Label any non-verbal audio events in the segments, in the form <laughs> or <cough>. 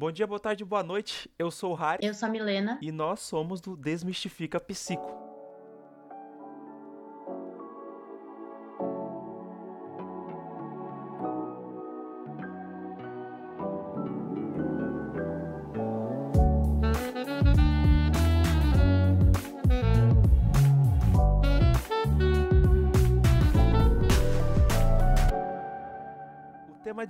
Bom dia, boa tarde, boa noite. Eu sou o Harry. Eu sou a Milena. E nós somos do Desmistifica Psico.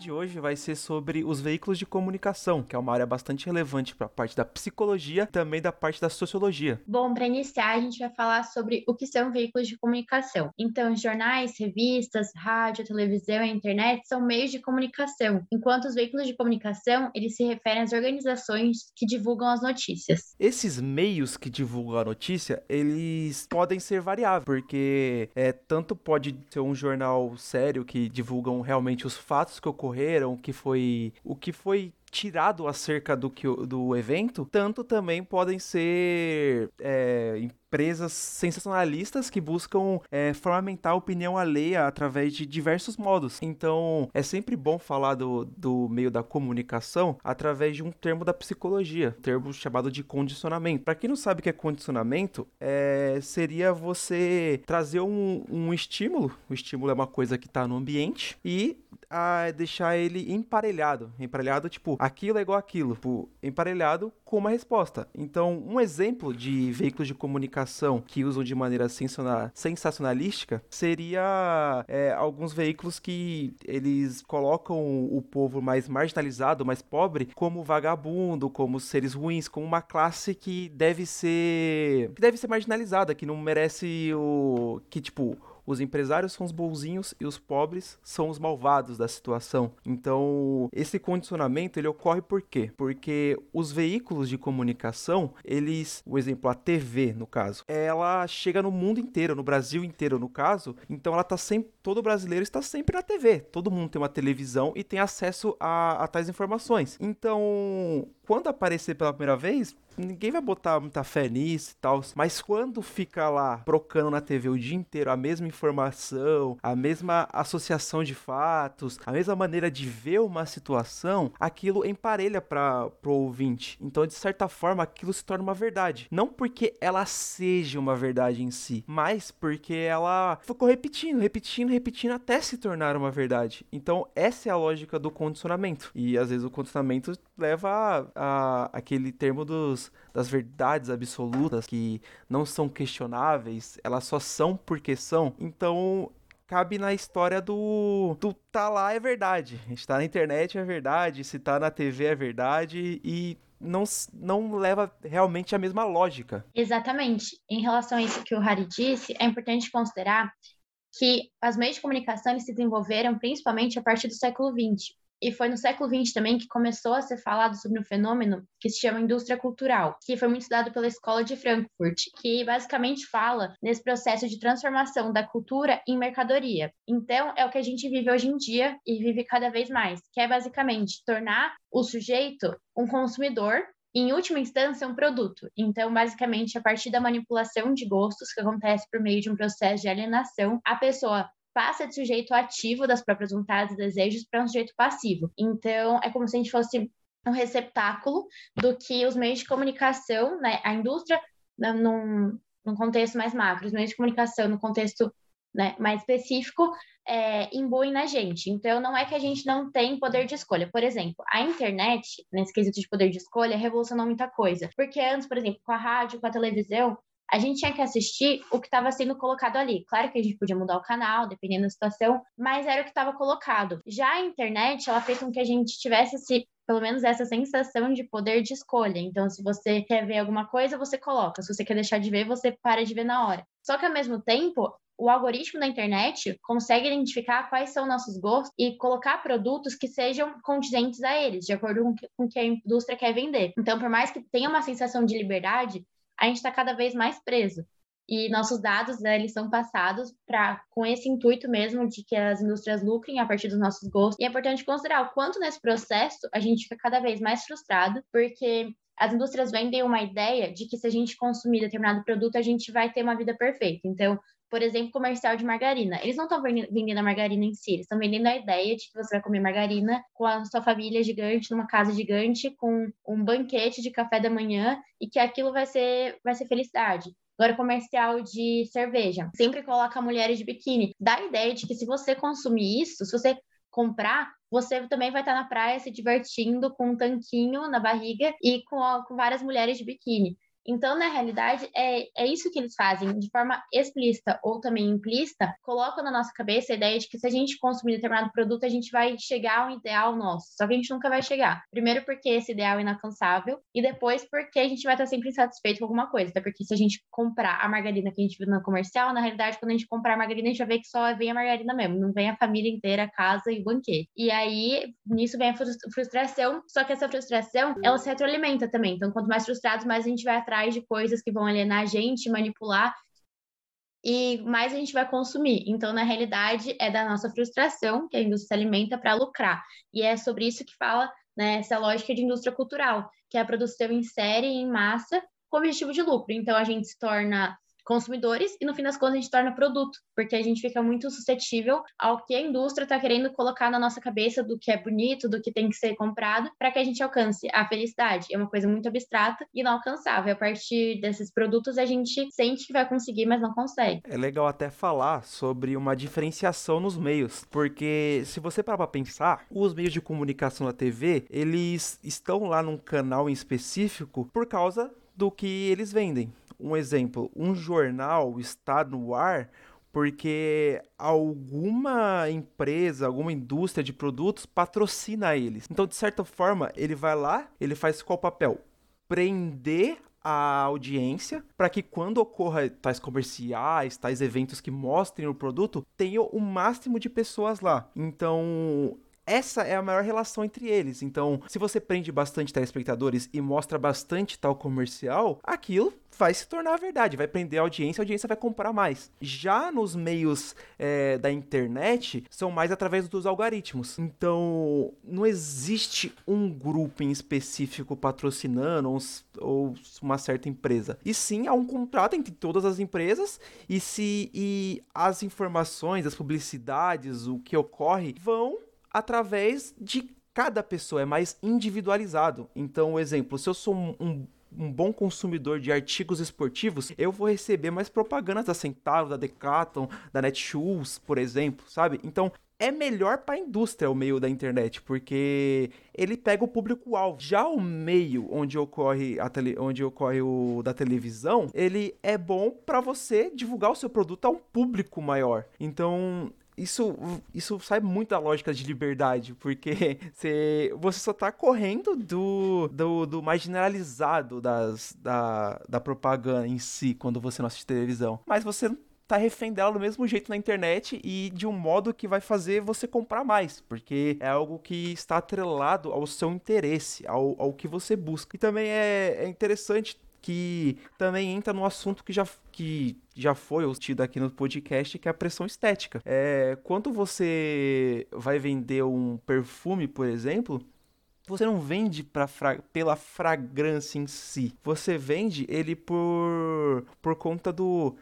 De hoje vai ser sobre os veículos de comunicação, que é uma área bastante relevante para a parte da psicologia e também da parte da sociologia. Bom, para iniciar, a gente vai falar sobre o que são veículos de comunicação. Então, jornais, revistas, rádio, televisão e internet são meios de comunicação, enquanto os veículos de comunicação, eles se referem às organizações que divulgam as notícias. Esses meios que divulgam a notícia, eles podem ser variáveis, porque é, tanto pode ser um jornal sério que divulgam realmente os fatos que ocorreram, que foi o que foi tirado acerca do, que, do evento, tanto também podem ser é, empresas sensacionalistas que buscam é, fundamentar a opinião alheia através de diversos modos. Então, é sempre bom falar do, do meio da comunicação através de um termo da psicologia, um termo chamado de condicionamento. Para quem não sabe o que é condicionamento, é, seria você trazer um, um estímulo, o estímulo é uma coisa que está no ambiente, e a deixar ele emparelhado. Emparelhado, tipo, aquilo é igual aquilo, tipo, emparelhado com uma resposta. Então, um exemplo de veículos de comunicação que usam de maneira sensacionalística seria é, alguns veículos que eles colocam o povo mais marginalizado, mais pobre, como vagabundo, como seres ruins, como uma classe que deve ser que deve ser marginalizada, que não merece o que tipo os empresários são os bonzinhos e os pobres são os malvados da situação. Então, esse condicionamento ele ocorre por quê? Porque os veículos de comunicação, eles, o exemplo a TV, no caso, ela chega no mundo inteiro, no Brasil inteiro, no caso, então ela tá sempre todo brasileiro está sempre na TV. Todo mundo tem uma televisão e tem acesso a, a tais informações. Então, quando aparecer pela primeira vez, ninguém vai botar muita fé nisso e tal. Mas quando fica lá trocando na TV o dia inteiro a mesma informação, a mesma associação de fatos, a mesma maneira de ver uma situação, aquilo emparelha para o ouvinte. Então, de certa forma, aquilo se torna uma verdade. Não porque ela seja uma verdade em si, mas porque ela ficou repetindo, repetindo, repetindo até se tornar uma verdade. Então, essa é a lógica do condicionamento. E às vezes o condicionamento leva a aquele termo dos, das verdades absolutas que não são questionáveis, elas só são porque são. Então, cabe na história do, do tá lá é verdade. A gente tá na internet é verdade, se tá na TV é verdade e não, não leva realmente a mesma lógica. Exatamente. Em relação a isso que o Harry disse, é importante considerar que as meios de comunicação se desenvolveram principalmente a partir do século XX. E foi no século XX também que começou a ser falado sobre um fenômeno que se chama indústria cultural, que foi muito estudado pela Escola de Frankfurt, que basicamente fala nesse processo de transformação da cultura em mercadoria. Então, é o que a gente vive hoje em dia e vive cada vez mais, que é basicamente tornar o sujeito um consumidor em última instância, um produto. Então, basicamente, a partir da manipulação de gostos, que acontece por meio de um processo de alienação, a pessoa passa de sujeito ativo das próprias vontades e desejos para um sujeito passivo. Então, é como se a gente fosse um receptáculo do que os meios de comunicação, né, a indústria, né, num, num contexto mais macro, os meios de comunicação no contexto né, mais específico, é, imbuem na gente. Então, não é que a gente não tem poder de escolha. Por exemplo, a internet, nesse quesito de poder de escolha, revolucionou muita coisa. Porque antes, por exemplo, com a rádio, com a televisão, a gente tinha que assistir o que estava sendo colocado ali. Claro que a gente podia mudar o canal, dependendo da situação, mas era o que estava colocado. Já a internet, ela fez com que a gente tivesse esse pelo menos essa sensação de poder de escolha. Então, se você quer ver alguma coisa, você coloca. Se você quer deixar de ver, você para de ver na hora. Só que ao mesmo tempo, o algoritmo da internet consegue identificar quais são nossos gostos e colocar produtos que sejam condizentes a eles, de acordo com o que a indústria quer vender. Então, por mais que tenha uma sensação de liberdade, a gente está cada vez mais preso. E nossos dados, né, eles são passados para com esse intuito mesmo de que as indústrias lucrem a partir dos nossos gostos. E é importante considerar o quanto nesse processo a gente fica cada vez mais frustrado, porque as indústrias vendem uma ideia de que se a gente consumir determinado produto, a gente vai ter uma vida perfeita. Então, por exemplo, comercial de margarina. Eles não estão vendendo a margarina em si, eles estão vendendo a ideia de que você vai comer margarina com a sua família gigante, numa casa gigante, com um banquete de café da manhã e que aquilo vai ser, vai ser felicidade. Agora, comercial de cerveja. Sempre coloca mulheres de biquíni. Dá a ideia de que se você consumir isso, se você comprar, você também vai estar na praia se divertindo com um tanquinho na barriga e com, com várias mulheres de biquíni. Então, na realidade, é, é isso que eles fazem, de forma explícita ou também implícita, colocam na nossa cabeça a ideia de que se a gente consumir determinado produto, a gente vai chegar ao ideal nosso. Só que a gente nunca vai chegar. Primeiro, porque esse ideal é inalcançável, e depois, porque a gente vai estar sempre insatisfeito com alguma coisa. Até porque se a gente comprar a margarina que a gente viu no comercial, na realidade, quando a gente comprar a margarina, a gente vai ver que só vem a margarina mesmo, não vem a família inteira, a casa e o banquete. E aí, nisso vem a frustração, só que essa frustração, ela se retroalimenta também. Então, quanto mais frustrados, mais a gente vai atrás de coisas que vão alienar a gente, manipular, e mais a gente vai consumir. Então, na realidade, é da nossa frustração que a indústria se alimenta para lucrar. E é sobre isso que fala né, essa lógica de indústria cultural, que é a produção em série em massa com objetivo de lucro. Então, a gente se torna consumidores e no fim das contas a gente torna produto, porque a gente fica muito suscetível ao que a indústria está querendo colocar na nossa cabeça do que é bonito, do que tem que ser comprado, para que a gente alcance a felicidade. É uma coisa muito abstrata e inalcançável. A partir desses produtos a gente sente que vai conseguir, mas não consegue. É legal até falar sobre uma diferenciação nos meios, porque se você parar para pensar, os meios de comunicação da TV, eles estão lá num canal em específico por causa do que eles vendem um exemplo, um jornal está no ar porque alguma empresa, alguma indústria de produtos patrocina eles. Então, de certa forma, ele vai lá, ele faz qual papel? Prender a audiência para que quando ocorra tais comerciais, tais eventos que mostrem o produto, tenha o máximo de pessoas lá. Então, essa é a maior relação entre eles. Então, se você prende bastante telespectadores e mostra bastante tal comercial, aquilo vai se tornar verdade, vai prender a audiência, a audiência vai comprar mais. Já nos meios é, da internet, são mais através dos algoritmos. Então, não existe um grupo em específico patrocinando ou uma certa empresa. E sim, há um contrato entre todas as empresas e se e as informações, as publicidades, o que ocorre, vão através de cada pessoa, é mais individualizado. Então, o exemplo, se eu sou um, um um bom consumidor de artigos esportivos, eu vou receber mais propagandas da Centauro, da Decathlon, da Netshoes, por exemplo, sabe? Então, é melhor para a indústria o meio da internet, porque ele pega o público-alvo. Já o meio onde ocorre, a tele, onde ocorre o da televisão, ele é bom para você divulgar o seu produto a um público maior. Então, isso, isso sai muito da lógica de liberdade, porque <laughs> você, você só tá correndo do, do, do mais generalizado das, da, da propaganda em si, quando você não assiste televisão. Mas você tá refém dela do mesmo jeito na internet e de um modo que vai fazer você comprar mais, porque é algo que está atrelado ao seu interesse, ao, ao que você busca. E também é, é interessante que também entra no assunto que já, que já foi tido aqui no podcast, que é a pressão estética. É, quando você vai vender um perfume, por exemplo, você não vende pra fra pela fragrância em si. Você vende ele por, por conta do,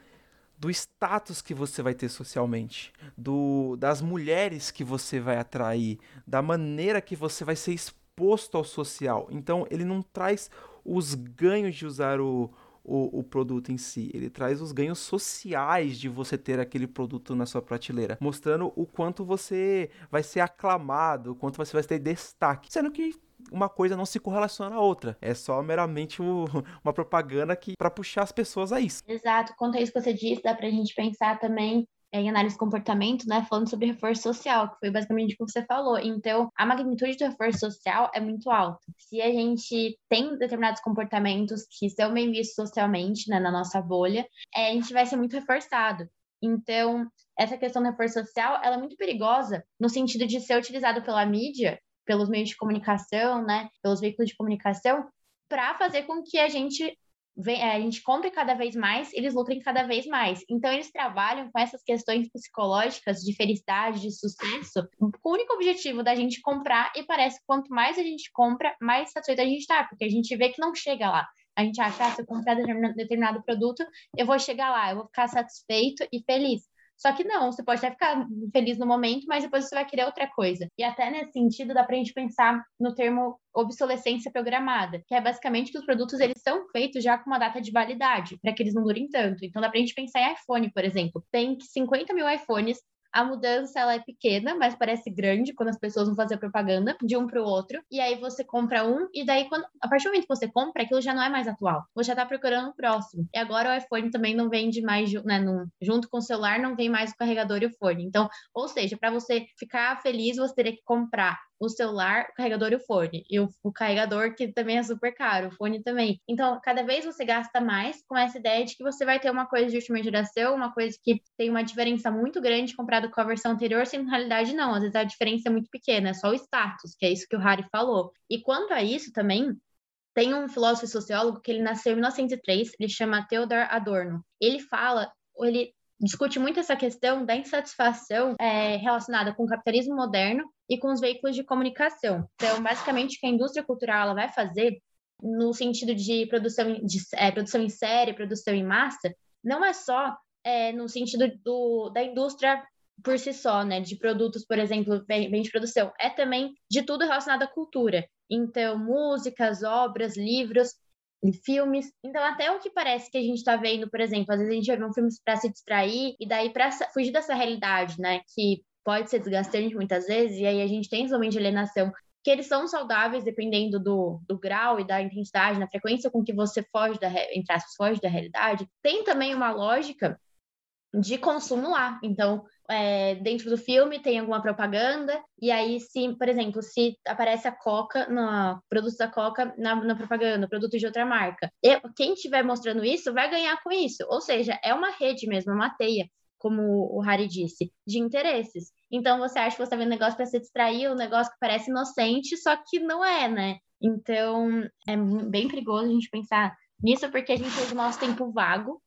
do status que você vai ter socialmente, do, das mulheres que você vai atrair, da maneira que você vai ser exposto ao social. Então, ele não traz os ganhos de usar o, o, o, produto em si. Ele traz os ganhos sociais de você ter aquele produto na sua prateleira, mostrando o quanto você vai ser aclamado, o quanto você vai ter destaque. Sendo que uma coisa não se correlaciona à outra. É só meramente o, <laughs> uma propaganda que para puxar as pessoas a isso. Exato. Quanto a isso que você disse, dá pra gente pensar também em análise de comportamento, né, falando sobre reforço social, que foi basicamente o que você falou. Então, a magnitude do reforço social é muito alta. Se a gente tem determinados comportamentos que são bem vistos socialmente, né, na nossa bolha, é, a gente vai ser muito reforçado. Então, essa questão do reforço social, ela é muito perigosa no sentido de ser utilizado pela mídia, pelos meios de comunicação, né, pelos veículos de comunicação, para fazer com que a gente vem, é, a gente compre cada vez mais, eles lucrem cada vez mais. Então, eles trabalham com essas questões psicológicas de felicidade, de sucesso, com o único objetivo da gente comprar, e parece que quanto mais a gente compra, mais satisfeito a gente está, porque a gente vê que não chega lá. A gente acha, ah, se eu comprar determinado produto, eu vou chegar lá, eu vou ficar satisfeito e feliz. Só que não, você pode até ficar feliz no momento, mas depois você vai querer outra coisa. E até nesse sentido dá pra gente pensar no termo obsolescência programada, que é basicamente que os produtos eles são feitos já com uma data de validade, para que eles não durem tanto. Então dá pra gente pensar em iPhone, por exemplo. Tem 50 mil iPhones a mudança ela é pequena, mas parece grande quando as pessoas vão fazer propaganda de um para o outro. E aí você compra um, e daí, quando, a partir do momento que você compra, aquilo já não é mais atual. Você já está procurando o próximo. E agora o iPhone também não vende mais, né, junto com o celular, não vem mais o carregador e o fone. Então, ou seja, para você ficar feliz, você teria que comprar o celular, o carregador e o fone. E o, o, carregador, que também é super caro, o fone também. Então, cada vez você gasta mais com essa ideia de que você vai ter uma coisa de última geração, uma coisa que tem uma diferença muito grande comparado com a versão anterior, sem na realidade não. Às vezes a diferença é muito pequena, é só o status, que é isso que o Harry falou. E quanto a isso também, tem um filósofo e sociólogo que ele nasceu em 1903, ele chama Theodor Adorno. Ele fala, ele discute muito essa questão da insatisfação é, relacionada com o capitalismo moderno e com os veículos de comunicação. Então, basicamente, o que a indústria cultural ela vai fazer, no sentido de produção, de, é, produção em série, produção em massa, não é só é, no sentido do, da indústria por si só, né, de produtos, por exemplo, bem, bem de produção, é também de tudo relacionado à cultura. Então, músicas, obras, livros, filmes. Então, até o que parece que a gente está vendo, por exemplo, às vezes a gente vai ver um filme para se distrair e daí para fugir dessa realidade, né, que pode ser desgastante muitas vezes, e aí a gente tem momentos de alienação que eles são saudáveis dependendo do, do grau e da intensidade, na frequência com que você foge da, entre aspas, foge da realidade. Tem também uma lógica de consumo lá. Então, é, dentro do filme tem alguma propaganda, e aí, se, por exemplo, se aparece a Coca, no produto da Coca na, na propaganda, produto de outra marca, quem estiver mostrando isso vai ganhar com isso. Ou seja, é uma rede mesmo, é uma teia, como o Harry disse, de interesses. Então, você acha que você está vendo um negócio para se distrair, um negócio que parece inocente, só que não é, né? Então, é bem perigoso a gente pensar nisso, porque a gente usa o nosso tempo vago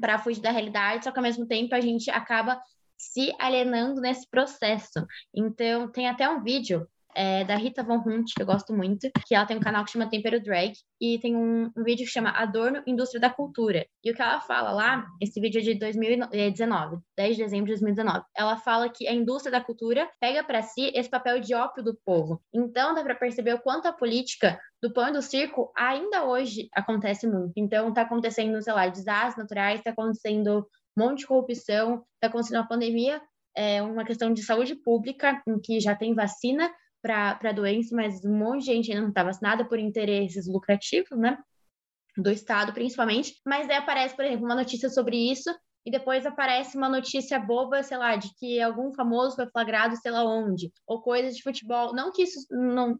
para fugir da realidade, só que ao mesmo tempo a gente acaba se alienando nesse processo. Então, tem até um vídeo é, da Rita Von Hunt, que eu gosto muito, que ela tem um canal que chama Tempero Drag, e tem um, um, vídeo que chama Adorno Indústria da Cultura. E o que ela fala lá, esse vídeo é de 2019, 10 de dezembro de 2019, ela fala que a indústria da cultura pega para si esse papel de ópio do povo. Então, dá para perceber o quanto a política do pão e do circo ainda hoje acontece muito. Então, está acontecendo, sei lá, desastres naturais, está acontecendo um monte de corrupção, está acontecendo uma pandemia, é uma questão de saúde pública, em que já tem vacina para a doença, mas um monte de gente ainda não está vacinada por interesses lucrativos, né? Do Estado, principalmente. Mas aí aparece, por exemplo, uma notícia sobre isso, e depois aparece uma notícia boba, sei lá, de que algum famoso foi flagrado, sei lá onde, ou coisas de futebol. Não que isso não,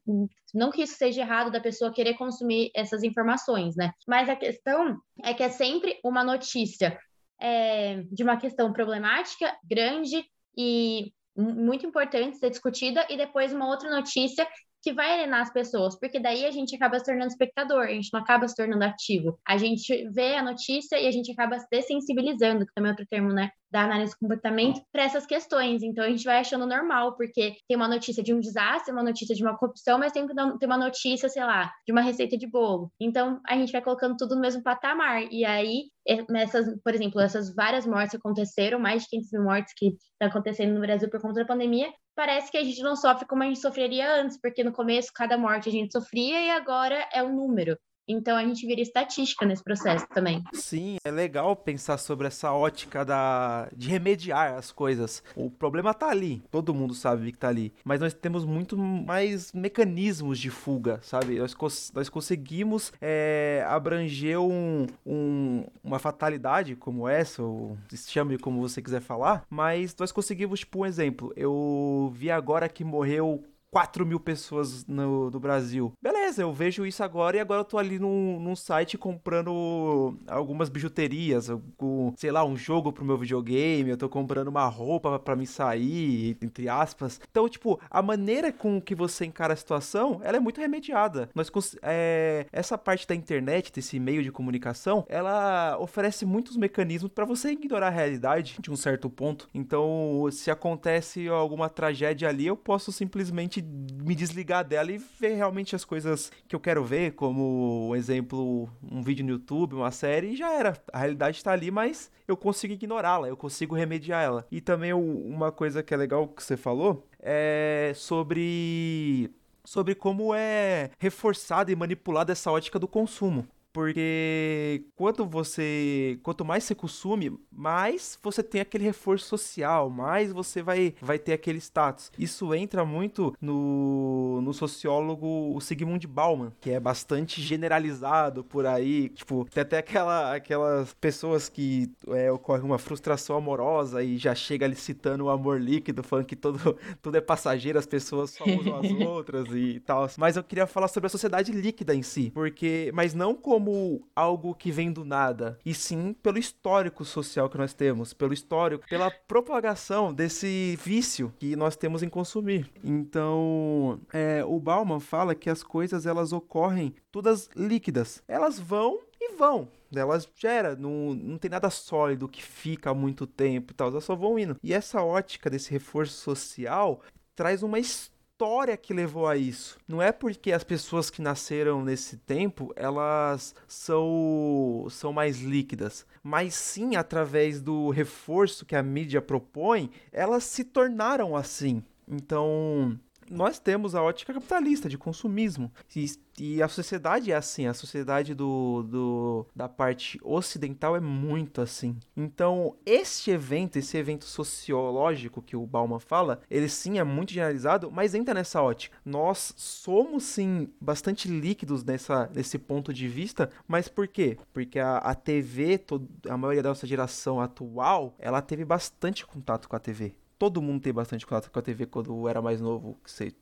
não que isso seja errado da pessoa querer consumir essas informações, né? Mas a questão é que é sempre uma notícia é, de uma questão problemática, grande e muito importante ser discutida, e depois uma outra notícia que vai alienar as pessoas, porque daí a gente acaba se tornando espectador, a gente não acaba se tornando ativo. A gente vê a notícia e a gente acaba se dessensibilizando, que também é outro termo, né? da análise de comportamento para essas questões. Então a gente vai achando normal, porque tem uma notícia de um desastre, uma notícia de uma corrupção, mas tem, tem uma notícia, sei lá, de uma receita de bolo. Então a gente vai colocando tudo no mesmo patamar. E aí, nessas, por exemplo, essas várias mortes aconteceram, mais de 500 mil mortes que estão acontecendo no Brasil por conta da pandemia, parece que a gente não sofre como a gente sofreria antes, porque no começo cada morte a gente sofria e agora é um número. Então a gente vira estatística nesse processo também. Sim, é legal pensar sobre essa ótica da de remediar as coisas. O problema tá ali, todo mundo sabe que tá ali, mas nós temos muito mais mecanismos de fuga, sabe? Nós, cons nós conseguimos é, abranger um, um, uma fatalidade como essa, ou chame como você quiser falar, mas nós conseguimos, tipo, um exemplo. Eu vi agora que morreu 4 mil pessoas no, no Brasil. Beleza, eu vejo isso agora e agora eu tô ali num, num site comprando algumas bijuterias, algum, sei lá, um jogo pro meu videogame, eu tô comprando uma roupa para me sair, entre aspas. Então, tipo, a maneira com que você encara a situação, ela é muito remediada. Nós, é, essa parte da internet, desse meio de comunicação, ela oferece muitos mecanismos para você ignorar a realidade de um certo ponto. Então, se acontece alguma tragédia ali, eu posso simplesmente me desligar dela e ver realmente as coisas que eu quero ver, como, um exemplo, um vídeo no YouTube, uma série, e já era. A realidade está ali, mas eu consigo ignorá-la, eu consigo remediar ela. E também uma coisa que é legal que você falou é sobre sobre como é reforçada e manipulada essa ótica do consumo. Porque quanto você, quanto mais você consome, mais você tem aquele reforço social, mais você vai, vai ter aquele status. Isso entra muito no, no sociólogo o Sigmund Bauman, que é bastante generalizado por aí. Tipo, tem até aquela, aquelas pessoas que é, ocorre uma frustração amorosa e já chega ali citando o amor líquido, falando que todo, <laughs> tudo é passageiro, as pessoas só usam as <laughs> outras e tal. Mas eu queria falar sobre a sociedade líquida em si, porque, mas não como como algo que vem do nada, e sim pelo histórico social que nós temos, pelo histórico, pela propagação desse vício que nós temos em consumir. Então, é, o Bauman fala que as coisas elas ocorrem todas líquidas. Elas vão e vão. Elas gera, não, não tem nada sólido que fica há muito tempo e tal, elas só vão indo. E essa ótica desse reforço social traz uma história história que levou a isso. Não é porque as pessoas que nasceram nesse tempo, elas são, são mais líquidas, mas sim através do reforço que a mídia propõe, elas se tornaram assim. Então, nós temos a ótica capitalista de consumismo. E, e, a sociedade é assim, a sociedade do, do, da parte ocidental é muito assim. Então, este evento, esse evento sociológico que o Bauman fala, ele sim é muito generalizado, mas entra nessa ótica. Nós somos sim bastante líquidos nessa, nesse ponto de vista, mas por quê? Porque a, a TV, todo, a maioria da nossa geração atual, ela teve bastante contato com a TV todo mundo tem bastante contato com a TV quando era mais novo,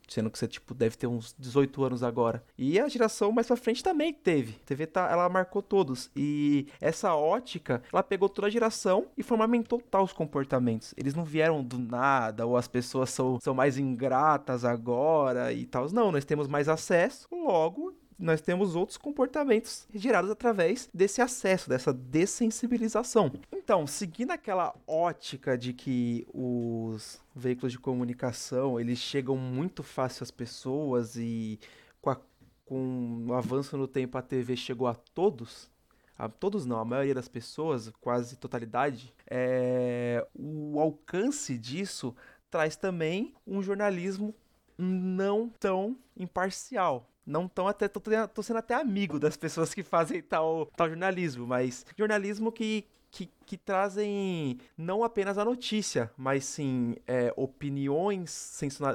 sendo que você tipo deve ter uns 18 anos agora. E a geração mais pra frente também teve. A TV tá, ela marcou todos e essa ótica, ela pegou toda a geração e fundamentou tal os comportamentos. Eles não vieram do nada ou as pessoas são, são mais ingratas agora e tal. Não, nós temos mais acesso, logo nós temos outros comportamentos gerados através desse acesso, dessa dessensibilização. Então, seguindo aquela ótica de que os veículos de comunicação eles chegam muito fácil às pessoas e com, a, com o avanço no tempo a TV chegou a todos, a todos não, a maioria das pessoas, quase totalidade, é, o alcance disso traz também um jornalismo não tão imparcial não tão até tô, tô, sendo até amigo das pessoas que fazem tal, tal jornalismo, mas jornalismo que que, que, trazem não apenas a notícia, mas sim é, opiniões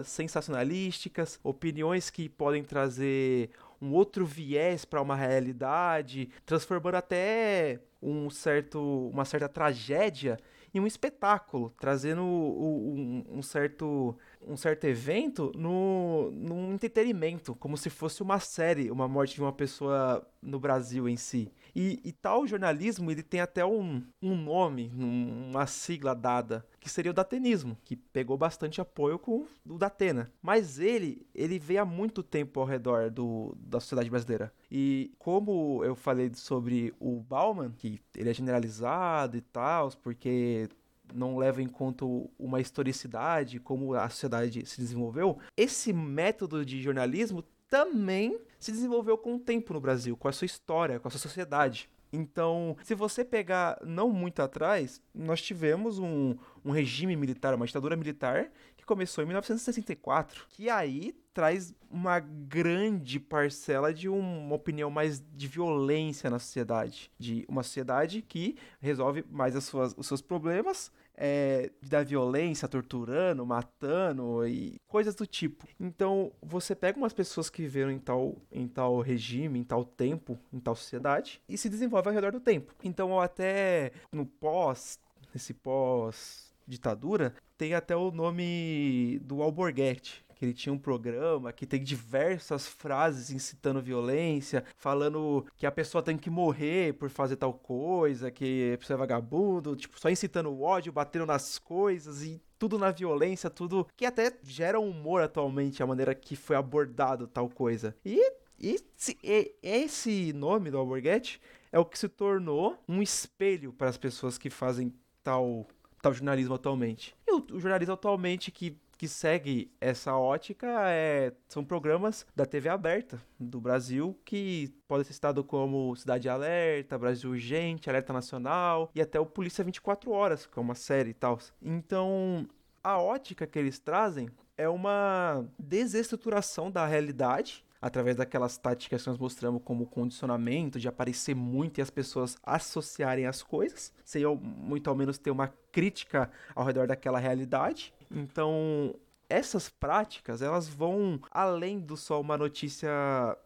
sensacionalísticas, opiniões que podem trazer um outro viés para uma realidade, transformando até um certo, uma certa tragédia em um espetáculo, trazendo um, um certo um certo evento no, num entretenimento, como se fosse uma série, uma morte de uma pessoa no Brasil em si. E, e tal jornalismo, ele tem até um, um nome, uma sigla dada, que seria o datenismo, que pegou bastante apoio com o Datena. Mas ele, ele veio há muito tempo ao redor do, da sociedade brasileira. E como eu falei sobre o Bauman, que ele é generalizado e tal, porque não leva em conta uma historicidade, como a sociedade se desenvolveu, esse método de jornalismo também se desenvolveu com o tempo no Brasil, com a sua história, com a sua sociedade. Então, se você pegar não muito atrás, nós tivemos um, um regime militar, uma ditadura militar, que começou em 1964, que aí traz uma grande parcela de uma opinião mais de violência na sociedade, de uma sociedade que resolve mais as suas, os seus problemas é, da violência, torturando, matando e coisas do tipo. Então, você pega umas pessoas que viveram em tal, em tal regime, em tal tempo, em tal sociedade, e se desenvolve ao redor do tempo. Então, até no pós, nesse pós ditadura, tem até o nome do Alborguete, que ele tinha um programa que tem diversas frases incitando violência, falando que a pessoa tem que morrer por fazer tal coisa, que a pessoa é vagabundo, tipo, só incitando ódio, batendo nas coisas e tudo na violência, tudo que até gera humor atualmente a maneira que foi abordado tal coisa. E esse, esse nome do Alborguete é o que se tornou um espelho para as pessoas que fazem tal tal jornalismo atualmente. E o, o jornalismo atualmente que que segue essa ótica é, são programas da TV aberta do Brasil que podem ser citados como Cidade Alerta, Brasil Urgente, Alerta Nacional e até o Polícia 24 Horas, que é uma série e tal. Então, a ótica que eles trazem é uma desestruturação da realidade através daquelas táticas que nós mostramos como condicionamento, de aparecer muito e as pessoas associarem as coisas, sem muito ao menos ter uma crítica ao redor daquela realidade. Então, essas práticas elas vão além do só uma notícia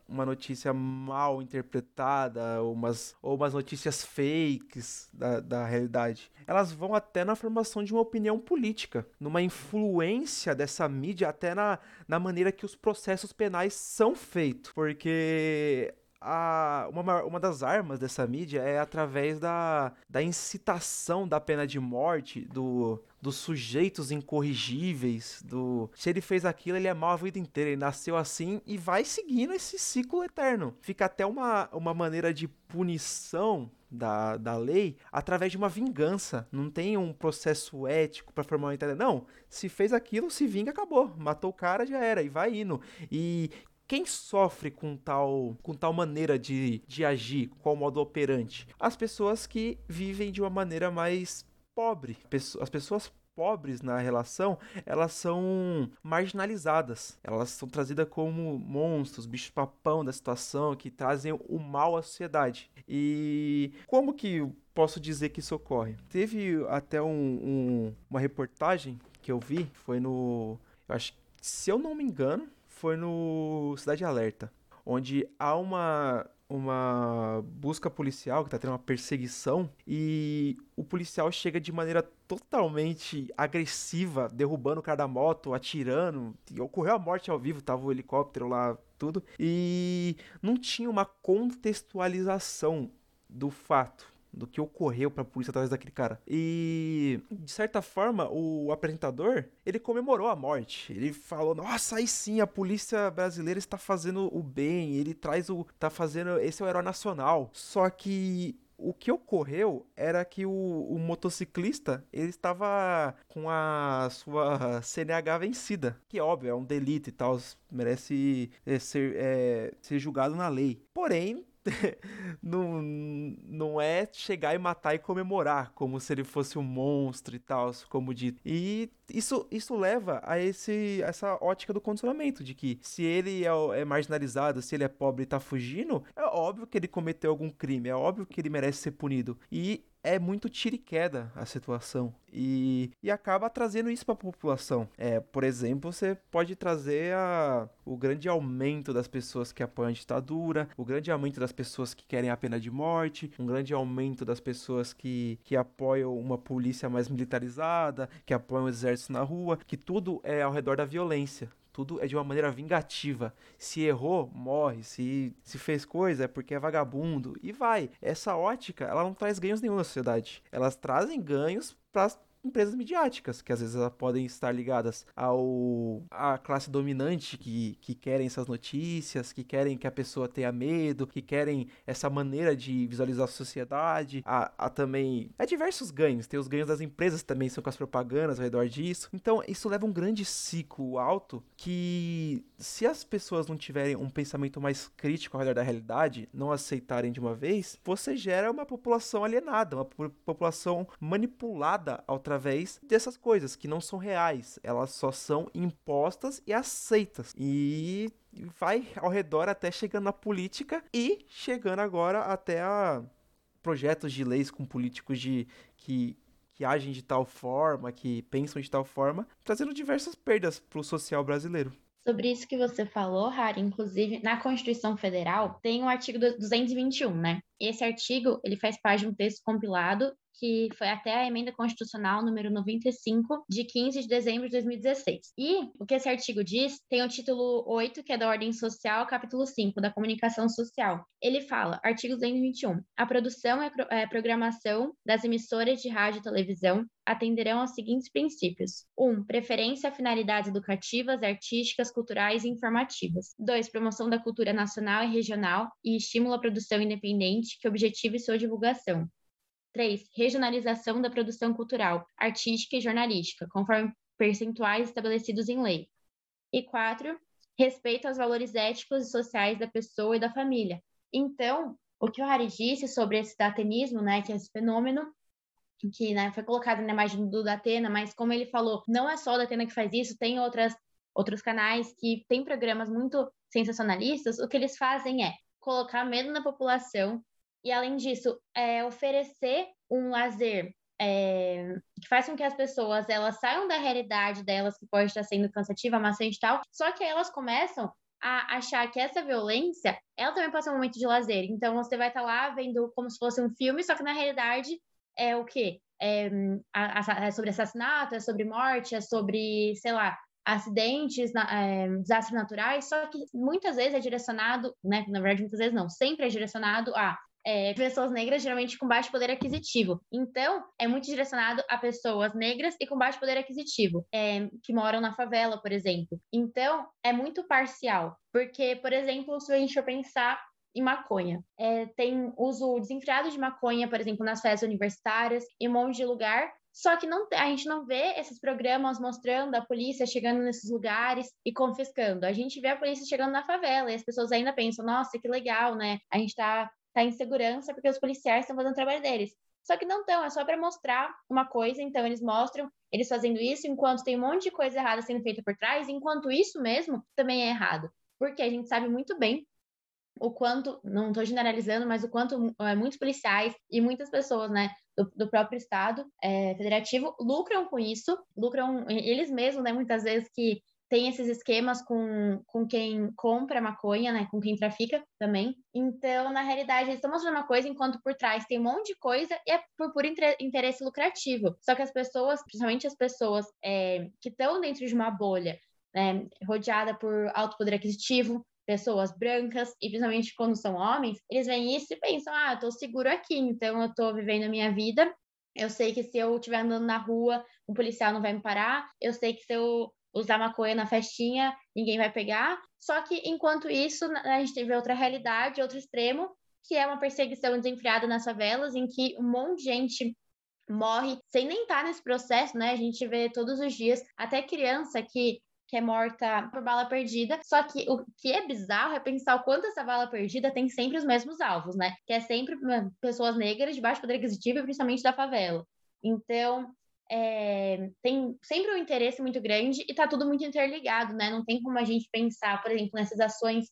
uma notícia mal interpretada ou umas, ou umas notícias fakes da, da realidade. Elas vão até na formação de uma opinião política numa influência dessa mídia até na, na maneira que os processos penais são feitos. Porque a, uma, uma das armas dessa mídia é através da, da incitação da pena de morte, do, dos sujeitos incorrigíveis, do se ele fez aquilo, ele é mal a vida inteira, ele nasceu assim e vai seguindo esse ciclo eterno. Fica até uma, uma maneira de punição da, da lei através de uma vingança. Não tem um processo ético para formar uma ideia. Não, se fez aquilo, se vinga, acabou. Matou o cara, já era, e vai indo. E quem sofre com tal, com tal maneira de, de agir, qual modo operante? As pessoas que vivem de uma maneira mais pobre. As pessoas pobres na relação, elas são marginalizadas. Elas são trazidas como monstros, bichos papão da situação, que trazem o mal à sociedade. E como que posso dizer que isso ocorre? Teve até um, um, uma reportagem que eu vi, foi no. Eu acho se eu não me engano, foi no Cidade Alerta, onde há uma uma busca policial, que tá tendo uma perseguição, e o policial chega de maneira totalmente agressiva, derrubando o cara da moto, atirando, e ocorreu a morte ao vivo, tava o helicóptero lá, tudo, e não tinha uma contextualização do fato do que ocorreu para a polícia através daquele cara. E de certa forma, o apresentador, ele comemorou a morte. Ele falou: "Nossa, aí sim a polícia brasileira está fazendo o bem, ele traz o tá fazendo, esse é o herói nacional". Só que o que ocorreu era que o, o, motociclista ele estava com a sua CNH vencida, que óbvio é um delito e tal, merece é, ser, é, ser julgado na lei. Porém, <laughs> não, não é chegar e matar e comemorar, como se ele fosse um monstro e tal, como dito. E isso, isso leva a esse, essa ótica do condicionamento, de que se ele é, é marginalizado, se ele é pobre e tá fugindo, é óbvio que ele cometeu algum crime, é óbvio que ele merece ser punido. E é muito tira e queda a situação e, e acaba trazendo isso para a população. É, por exemplo, você pode trazer a, o grande aumento das pessoas que apoiam a ditadura, o grande aumento das pessoas que querem a pena de morte, um grande aumento das pessoas que, que apoiam uma polícia mais militarizada, que apoiam o exército na rua, que tudo é ao redor da violência tudo é de uma maneira vingativa. Se errou, morre. Se, se fez coisa é porque é vagabundo. E vai. Essa ótica, ela não traz ganhos nenhum na sociedade. Elas trazem ganhos para empresas midiáticas, que às vezes podem estar ligadas ao à classe dominante que, que querem essas notícias, que querem que a pessoa tenha medo, que querem essa maneira de visualizar a sociedade, a, a também é diversos ganhos, tem os ganhos das empresas também são com as propagandas ao redor disso. Então, isso leva um grande ciclo alto que se as pessoas não tiverem um pensamento mais crítico ao redor da realidade, não aceitarem de uma vez, você gera uma população alienada, uma população manipulada ao através dessas coisas que não são reais, elas só são impostas e aceitas. E vai ao redor até chegando na política e chegando agora até a projetos de leis com políticos de que que agem de tal forma, que pensam de tal forma, trazendo diversas perdas para o social brasileiro. Sobre isso que você falou, Harry, inclusive na Constituição Federal tem o artigo 221, né? Esse artigo ele faz parte de um texto compilado que foi até a emenda constitucional número 95, de 15 de dezembro de 2016. E o que esse artigo diz tem o título 8, que é da ordem social, capítulo 5, da comunicação social. Ele fala, artigo 221, a produção e a é, programação das emissoras de rádio e televisão atenderão aos seguintes princípios: 1. Um, preferência a finalidades educativas, artísticas, culturais e informativas. 2. Promoção da cultura nacional e regional e estímulo à produção independente que objetive sua divulgação. 3. Regionalização da produção cultural, artística e jornalística, conforme percentuais estabelecidos em lei. E 4. Respeito aos valores éticos e sociais da pessoa e da família. Então, o que o Harry disse sobre esse datenismo, né, que é esse fenômeno, que né, foi colocado na imagem do Datena, mas como ele falou, não é só o Datena que faz isso, tem outras, outros canais que têm programas muito sensacionalistas, o que eles fazem é colocar medo na população e, além disso, é, oferecer um lazer é, que faz com que as pessoas elas saiam da realidade delas, que pode estar sendo cansativa, maçante e tal, só que elas começam a achar que essa violência, ela também pode ser um momento de lazer. Então, você vai estar lá vendo como se fosse um filme, só que na realidade é o quê? É, é sobre assassinato, é sobre morte, é sobre, sei lá, acidentes, é, desastres naturais, só que muitas vezes é direcionado, né? Na verdade, muitas vezes não, sempre é direcionado a é, pessoas negras, geralmente com baixo poder aquisitivo. Então, é muito direcionado a pessoas negras e com baixo poder aquisitivo, é, que moram na favela, por exemplo. Então, é muito parcial. Porque, por exemplo, se a gente for pensar e maconha. É, tem uso desenfreado de maconha, por exemplo, nas festas universitárias, em um monte de lugar. Só que não, a gente não vê esses programas mostrando a polícia chegando nesses lugares e confiscando. A gente vê a polícia chegando na favela e as pessoas ainda pensam, nossa, que legal, né? A gente tá, tá em segurança porque os policiais estão fazendo o trabalho deles. Só que não estão, é só para mostrar uma coisa, então eles mostram eles fazendo isso enquanto tem um monte de coisa errada sendo feita por trás, enquanto isso mesmo também é errado. Porque a gente sabe muito bem o quanto, não estou generalizando, mas o quanto é, muitos policiais e muitas pessoas, né, do, do próprio Estado é, federativo lucram com isso, lucram eles mesmos, né, muitas vezes que tem esses esquemas com, com quem compra maconha, né? Com quem trafica também. Então, na realidade, eles estão mostrando uma coisa, enquanto por trás tem um monte de coisa e é por puro interesse lucrativo. Só que as pessoas, principalmente as pessoas é, que estão dentro de uma bolha, né, rodeada por alto poder aquisitivo, pessoas brancas, e principalmente quando são homens, eles veem isso e pensam: ah, eu tô seguro aqui, então eu tô vivendo a minha vida. Eu sei que se eu estiver andando na rua, o policial não vai me parar. Eu sei que se eu usar maconha na festinha, ninguém vai pegar. Só que enquanto isso, a gente teve outra realidade, outro extremo, que é uma perseguição desenfreada nas favelas, em que um monte de gente morre sem nem estar nesse processo, né? A gente vê todos os dias, até criança que que é morta por bala perdida. Só que o que é bizarro é pensar o quanto essa bala perdida tem sempre os mesmos alvos, né? Que é sempre pessoas negras de baixo poder aquisitivo, principalmente da favela. Então, é, tem sempre um interesse muito grande e tá tudo muito interligado, né? Não tem como a gente pensar, por exemplo, nessas ações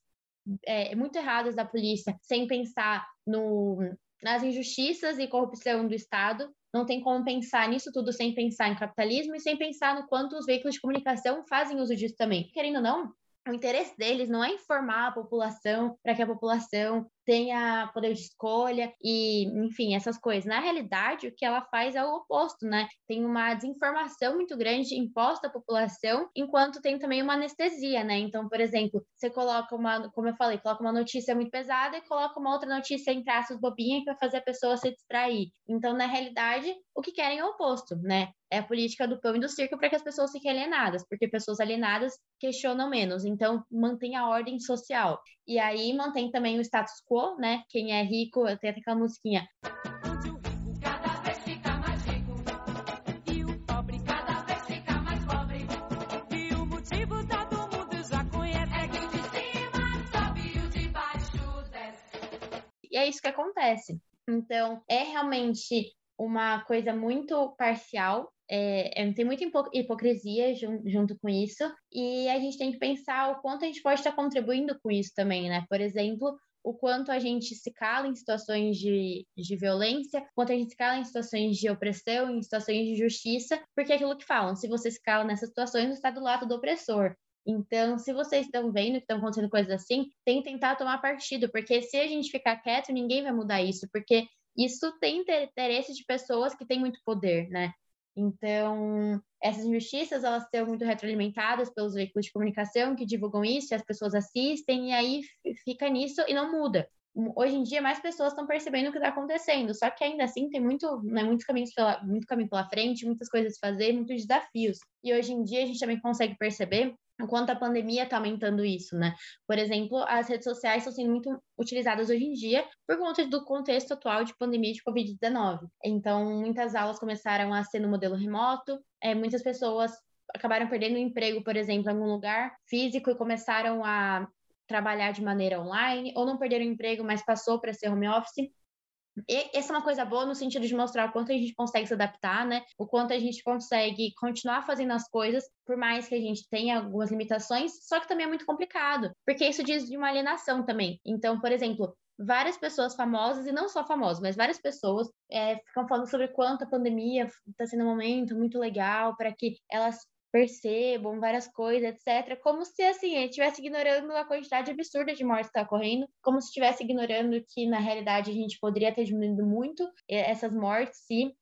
é, muito erradas da polícia, sem pensar no, nas injustiças e corrupção do Estado, não tem como pensar nisso tudo sem pensar em capitalismo e sem pensar no quanto os veículos de comunicação fazem uso disso também. Querendo ou não, o interesse deles não é informar a população para que a população tenha poder de escolha e, enfim, essas coisas. Na realidade, o que ela faz é o oposto, né? Tem uma desinformação muito grande imposta à população, enquanto tem também uma anestesia, né? Então, por exemplo, você coloca uma, como eu falei, coloca uma notícia muito pesada e coloca uma outra notícia em traços bobinha vai fazer a pessoa se distrair. Então, na realidade, o que querem é o oposto, né? É a política do pão e do circo para que as pessoas fiquem alienadas, porque pessoas alienadas questionam menos. Então, mantém a ordem social. E aí mantém também o status quo, né? Quem é rico, tem até aquela musiquinha. E é isso que acontece. Então, é realmente uma coisa muito parcial é, é, tem muita hipocrisia junto com isso, e a gente tem que pensar o quanto a gente pode estar contribuindo com isso também, né? Por exemplo, o quanto a gente se cala em situações de, de violência, quanto a gente se cala em situações de opressão, em situações de justiça, porque é aquilo que falam, se você se cala nessas situações, você está do lado do opressor. Então, se vocês estão vendo que estão acontecendo coisas assim, tem que tentar tomar partido, porque se a gente ficar quieto, ninguém vai mudar isso, porque isso tem interesse de pessoas que têm muito poder, né? Então, essas injustiças, elas são muito retroalimentadas pelos veículos de comunicação que divulgam isso, as pessoas assistem, e aí fica nisso e não muda. Hoje em dia, mais pessoas estão percebendo o que está acontecendo, só que ainda assim tem muito, né, muitos caminhos pela, muito caminho pela frente, muitas coisas a fazer, muitos desafios. E hoje em dia a gente também consegue perceber o quanto a pandemia está aumentando isso, né? Por exemplo, as redes sociais estão sendo muito utilizadas hoje em dia por conta do contexto atual de pandemia de Covid-19. Então, muitas aulas começaram a ser no modelo remoto, é, muitas pessoas acabaram perdendo o emprego, por exemplo, em algum lugar físico e começaram a trabalhar de maneira online, ou não perderam o emprego, mas passou para ser home office. E essa é uma coisa boa no sentido de mostrar o quanto a gente consegue se adaptar, né? O quanto a gente consegue continuar fazendo as coisas, por mais que a gente tenha algumas limitações, só que também é muito complicado, porque isso diz de uma alienação também. Então, por exemplo, várias pessoas famosas, e não só famosas, mas várias pessoas é, ficam falando sobre quanto a pandemia está sendo um momento muito legal para que elas percebam várias coisas, etc. Como se, assim, ele estivesse ignorando a quantidade absurda de mortes que está ocorrendo, como se estivesse ignorando que, na realidade, a gente poderia ter diminuído muito eh, essas mortes se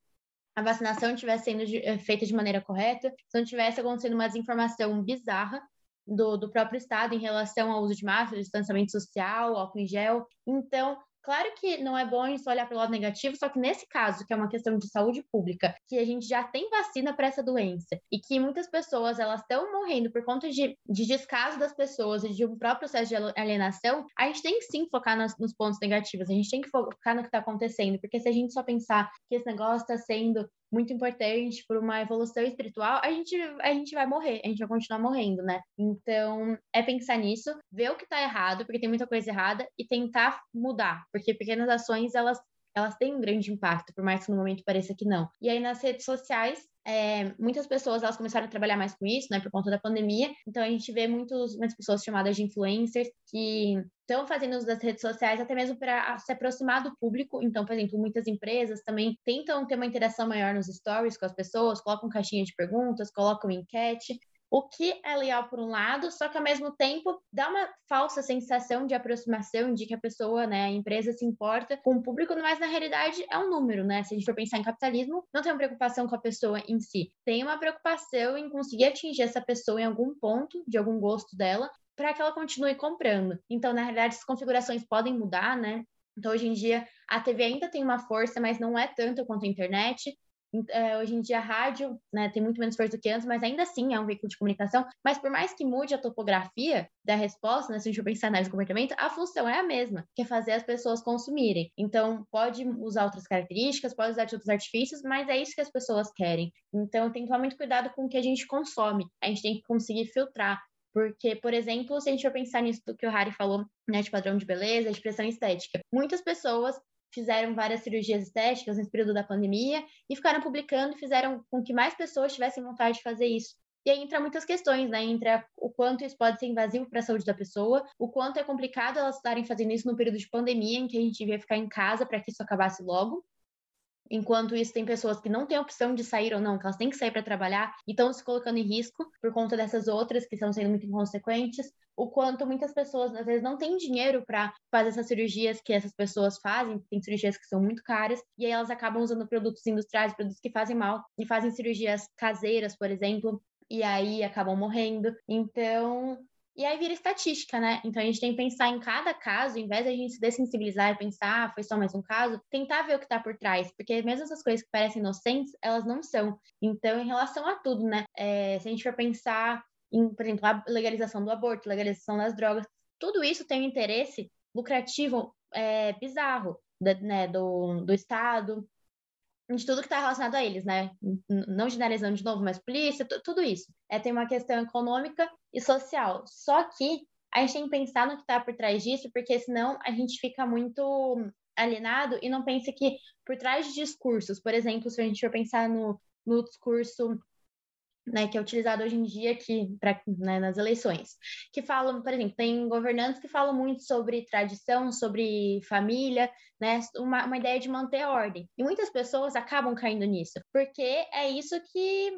a vacinação estivesse sendo eh, feita de maneira correta, se não tivesse acontecendo uma desinformação bizarra do, do próprio Estado em relação ao uso de máscara, distanciamento social, álcool em gel. Então, Claro que não é bom gente olhar para o lado negativo, só que nesse caso, que é uma questão de saúde pública, que a gente já tem vacina para essa doença e que muitas pessoas elas estão morrendo por conta de, de descaso das pessoas e de um próprio processo de alienação, a gente tem que sim focar nos pontos negativos, a gente tem que focar no que está acontecendo, porque se a gente só pensar que esse negócio está sendo muito importante para uma evolução espiritual, a gente, a gente vai morrer, a gente vai continuar morrendo, né? Então, é pensar nisso, ver o que está errado, porque tem muita coisa errada, e tentar mudar, porque pequenas ações, elas elas têm um grande impacto, por mais que no momento pareça que não. E aí nas redes sociais, é, muitas pessoas elas começaram a trabalhar mais com isso, né, por conta da pandemia. Então a gente vê muitos, muitas pessoas chamadas de influencers que estão fazendo uso das redes sociais até mesmo para se aproximar do público. Então, por exemplo, muitas empresas também tentam ter uma interação maior nos stories com as pessoas, colocam caixinha de perguntas, colocam enquete o que é legal por um lado, só que ao mesmo tempo dá uma falsa sensação de aproximação, de que a pessoa, né, a empresa se importa com o público, mas na realidade é um número, né? Se a gente for pensar em capitalismo, não tem uma preocupação com a pessoa em si, tem uma preocupação em conseguir atingir essa pessoa em algum ponto, de algum gosto dela, para que ela continue comprando. Então, na realidade, as configurações podem mudar, né? Então, hoje em dia, a TV ainda tem uma força, mas não é tanto quanto a internet. É, hoje em dia a rádio né, tem muito menos força do que antes, mas ainda assim é um veículo de comunicação. Mas por mais que mude a topografia da resposta, né, se a gente pensar análise de comportamento, a função é a mesma, que é fazer as pessoas consumirem. Então, pode usar outras características, pode usar outros artifícios, mas é isso que as pessoas querem. Então, tem que tomar muito cuidado com o que a gente consome. A gente tem que conseguir filtrar. Porque, por exemplo, se a gente for pensar nisso do que o Harry falou, né, de padrão de beleza, de expressão estética, muitas pessoas fizeram várias cirurgias estéticas nesse período da pandemia e ficaram publicando e fizeram com que mais pessoas tivessem vontade de fazer isso. E aí entra muitas questões, né? Entre o quanto isso pode ser invasivo para a saúde da pessoa, o quanto é complicado elas estarem fazendo isso no período de pandemia, em que a gente devia ficar em casa para que isso acabasse logo. Enquanto isso, tem pessoas que não têm opção de sair ou não, que elas têm que sair para trabalhar e estão se colocando em risco por conta dessas outras que estão sendo muito inconsequentes. O quanto muitas pessoas, às vezes, não têm dinheiro para fazer essas cirurgias que essas pessoas fazem, tem cirurgias que são muito caras, e aí elas acabam usando produtos industriais, produtos que fazem mal, e fazem cirurgias caseiras, por exemplo, e aí acabam morrendo. Então, e aí vira estatística, né? Então a gente tem que pensar em cada caso, em vez de a gente se dessensibilizar e pensar, ah, foi só mais um caso, tentar ver o que está por trás, porque mesmo essas coisas que parecem inocentes, elas não são. Então, em relação a tudo, né? É, se a gente for pensar em, por exemplo, a legalização do aborto, legalização das drogas, tudo isso tem um interesse lucrativo é, bizarro né, do, do Estado, de tudo que está relacionado a eles, né? Não generalizando de novo, mas polícia, tudo isso. É, tem uma questão econômica e social. Só que a gente tem que pensar no que está por trás disso, porque senão a gente fica muito alienado e não pensa que por trás de discursos, por exemplo, se a gente for pensar no, no discurso né, que é utilizado hoje em dia aqui pra, né, nas eleições, que falam, por exemplo, tem governantes que falam muito sobre tradição, sobre família, né, uma, uma ideia de manter a ordem. E muitas pessoas acabam caindo nisso, porque é isso que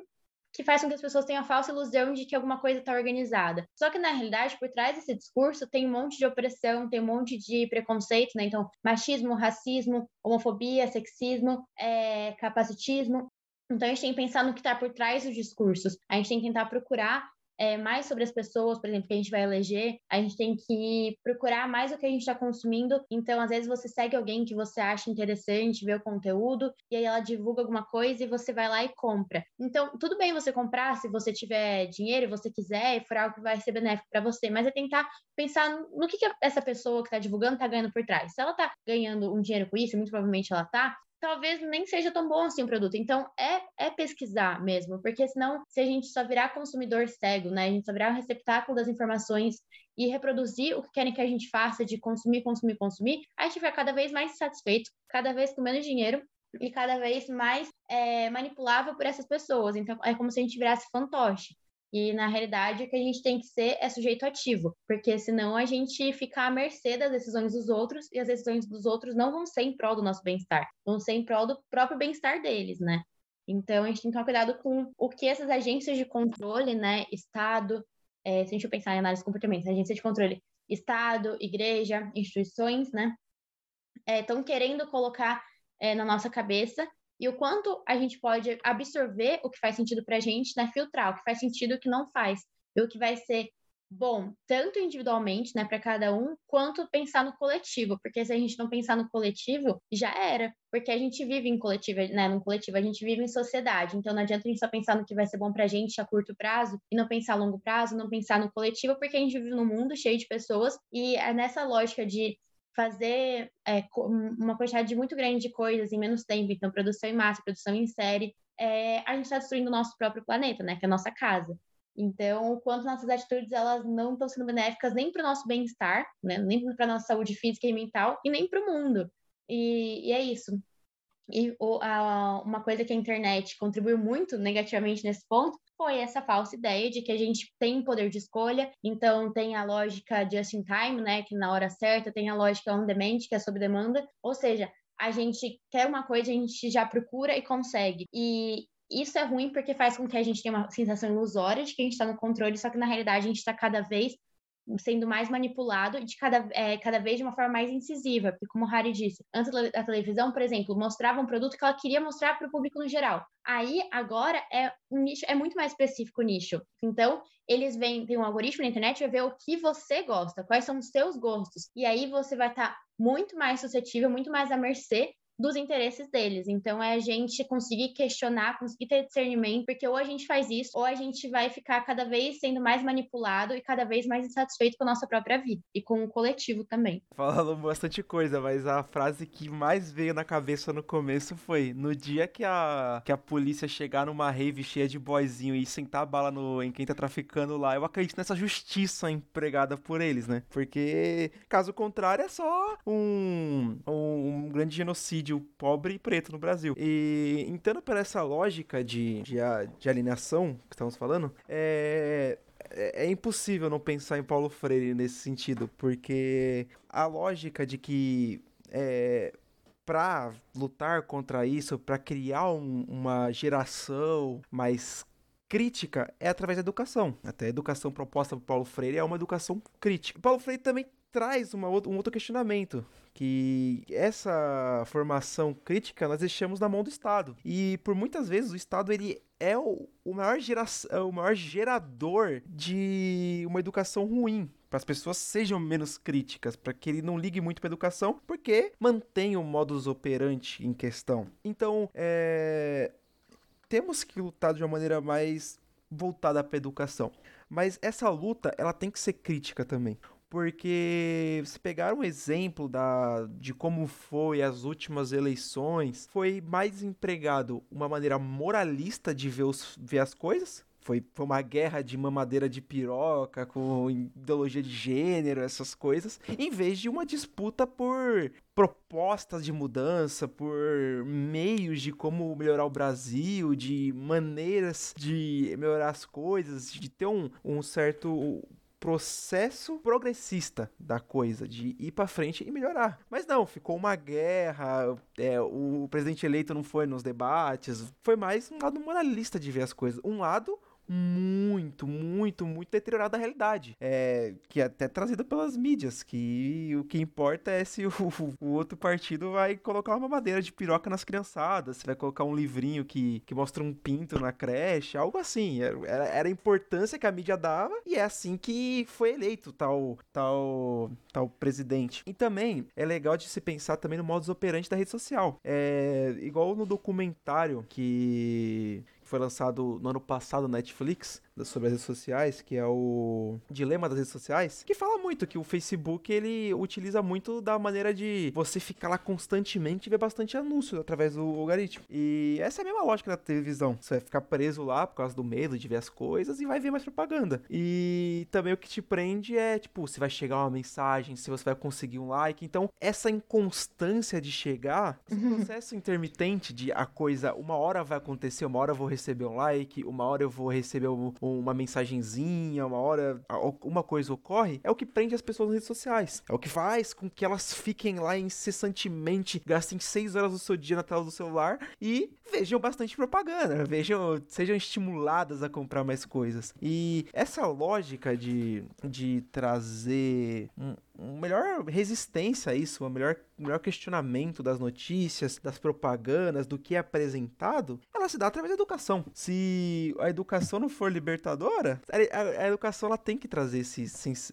que faz com que as pessoas tenham a falsa ilusão de que alguma coisa está organizada. Só que, na realidade, por trás desse discurso tem um monte de opressão, tem um monte de preconceito, né? Então, machismo, racismo, homofobia, sexismo, é, capacitismo. Então, a gente tem que pensar no que está por trás dos discursos. A gente tem que tentar procurar é, mais sobre as pessoas, por exemplo, que a gente vai eleger, a gente tem que procurar mais o que a gente está consumindo. Então, às vezes, você segue alguém que você acha interessante, vê o conteúdo, e aí ela divulga alguma coisa e você vai lá e compra. Então, tudo bem você comprar se você tiver dinheiro você quiser, e for algo que vai ser benéfico para você, mas é tentar pensar no que, que essa pessoa que está divulgando está ganhando por trás. Se ela está ganhando um dinheiro com isso, muito provavelmente ela está, talvez nem seja tão bom assim o produto. Então, é, é pesquisar mesmo, porque senão, se a gente só virar consumidor cego, né, a gente só virar um receptáculo das informações e reproduzir o que querem que a gente faça de consumir, consumir, consumir, a gente vai cada vez mais satisfeito, cada vez com menos dinheiro e cada vez mais é, manipulável por essas pessoas. Então, é como se a gente virasse fantoche. E na realidade o que a gente tem que ser é sujeito ativo, porque senão a gente fica à mercê das decisões dos outros e as decisões dos outros não vão ser em prol do nosso bem-estar, vão ser em prol do próprio bem-estar deles, né? Então a gente tem que tomar cuidado com o que essas agências de controle, né, Estado, é, se a gente pensar em análise de comportamento, agência de controle, Estado, igreja, instituições, né, estão é, querendo colocar é, na nossa cabeça e o quanto a gente pode absorver o que faz sentido para a gente, né? filtrar o que faz sentido e o que não faz, e o que vai ser bom, tanto individualmente, né, para cada um, quanto pensar no coletivo, porque se a gente não pensar no coletivo, já era, porque a gente vive em coletivo, né, num coletivo, a gente vive em sociedade, então não adianta a gente só pensar no que vai ser bom pra gente a curto prazo e não pensar a longo prazo, não pensar no coletivo, porque a gente vive num mundo cheio de pessoas. E é nessa lógica de fazer é, uma quantidade muito grande de coisas em menos tempo, então produção em massa, produção em série, é, a gente está destruindo o nosso próprio planeta, né, que é a nossa casa. Então, o quanto nossas atitudes elas não estão sendo benéficas nem para o nosso bem-estar, né, nem para a nossa saúde física e mental, e nem para o mundo. E, e, é isso. E o, a, uma coisa que a internet contribuiu muito negativamente nesse ponto foi essa falsa ideia de que a gente tem poder de escolha, então tem a lógica just in time, né, que na hora certa, tem a lógica on demand, que é sob demanda, ou seja, a gente quer uma coisa, a gente já procura e consegue. E isso é ruim porque faz com que a gente tenha uma sensação ilusória de que a gente está no controle, só que na realidade a gente está cada vez sendo mais manipulado de cada, é, cada vez de uma forma mais incisiva, porque como o Harry disse, antes a televisão, por exemplo, mostrava um produto que ela queria mostrar para o público no geral. Aí, agora, é um nicho, é muito mais específico o nicho. Então, eles vêm, tem um algoritmo na internet, vai ver o que você gosta, quais são os seus gostos. E aí você vai estar tá muito mais suscetível, muito mais à mercê dos interesses deles. Então é a gente conseguir questionar, conseguir ter discernimento, porque ou a gente faz isso, ou a gente vai ficar cada vez sendo mais manipulado e cada vez mais insatisfeito com a nossa própria vida e com o coletivo também. Falando bastante coisa, mas a frase que mais veio na cabeça no começo foi: no dia que a, que a polícia chegar numa rave cheia de boyzinho e sentar a bala no, em quem tá traficando lá, eu acredito nessa justiça empregada por eles, né? Porque caso contrário é só um, um, um grande genocídio genocídio pobre e preto no Brasil. E entrando para essa lógica de, de, de alienação que estamos falando, é, é, é impossível não pensar em Paulo Freire nesse sentido, porque a lógica de que é, para lutar contra isso, para criar um, uma geração mais crítica, é através da educação. Até a educação proposta por Paulo Freire é uma educação crítica. Paulo Freire também traz uma, um outro questionamento, que essa formação crítica nós deixamos na mão do Estado. E por muitas vezes o Estado ele é o, o, maior, gera, o maior gerador de uma educação ruim. Para as pessoas sejam menos críticas, para que ele não ligue muito para educação, porque mantém o modus operandi em questão. Então, é, temos que lutar de uma maneira mais voltada para educação. Mas essa luta, ela tem que ser crítica também porque se pegar um exemplo da, de como foi as últimas eleições, foi mais empregado uma maneira moralista de ver, os, ver as coisas, foi, foi uma guerra de mamadeira de piroca, com ideologia de gênero, essas coisas, em vez de uma disputa por propostas de mudança, por meios de como melhorar o Brasil, de maneiras de melhorar as coisas, de ter um, um certo processo progressista da coisa, de ir para frente e melhorar. Mas não, ficou uma guerra, é, o presidente eleito não foi nos debates, foi mais um lado moralista de ver as coisas. Um lado muito, muito, muito deteriorado da realidade. É, que é até trazido pelas mídias, que o que importa é se <laughs> o, o, outro partido vai colocar uma madeira de piroca nas criançadas, se vai colocar um livrinho que, que mostra um pinto na creche, algo assim. Era, era a importância que a mídia dava e é assim que foi eleito tal, tal, tal presidente. E também é legal de se pensar também no modus operandi da rede social. É igual no documentário que foi lançado no ano passado na Netflix, sobre as redes sociais, que é o Dilema das Redes Sociais, que fala muito que o Facebook ele utiliza muito da maneira de você ficar lá constantemente e ver bastante anúncio através do algoritmo. E essa é a mesma lógica da televisão. Você vai ficar preso lá por causa do medo de ver as coisas e vai ver mais propaganda. E também o que te prende é, tipo, se vai chegar uma mensagem, se você vai conseguir um like. Então, essa inconstância de chegar, esse uhum. processo intermitente de a coisa, uma hora vai acontecer, uma hora eu vou receber um like, uma hora eu vou receber um, uma mensagenzinha, uma hora uma coisa ocorre, é o que prende as pessoas nas redes sociais. É o que faz com que elas fiquem lá incessantemente, gastem seis horas do seu dia na tela do celular e vejam bastante propaganda, vejam, sejam estimuladas a comprar mais coisas. E essa lógica de, de trazer um, uma melhor resistência a isso, um melhor, melhor questionamento das notícias, das propagandas, do que é apresentado, ela se dá através da educação. Se a educação não for libertadora, a, a, educação ela tem que trazer esse,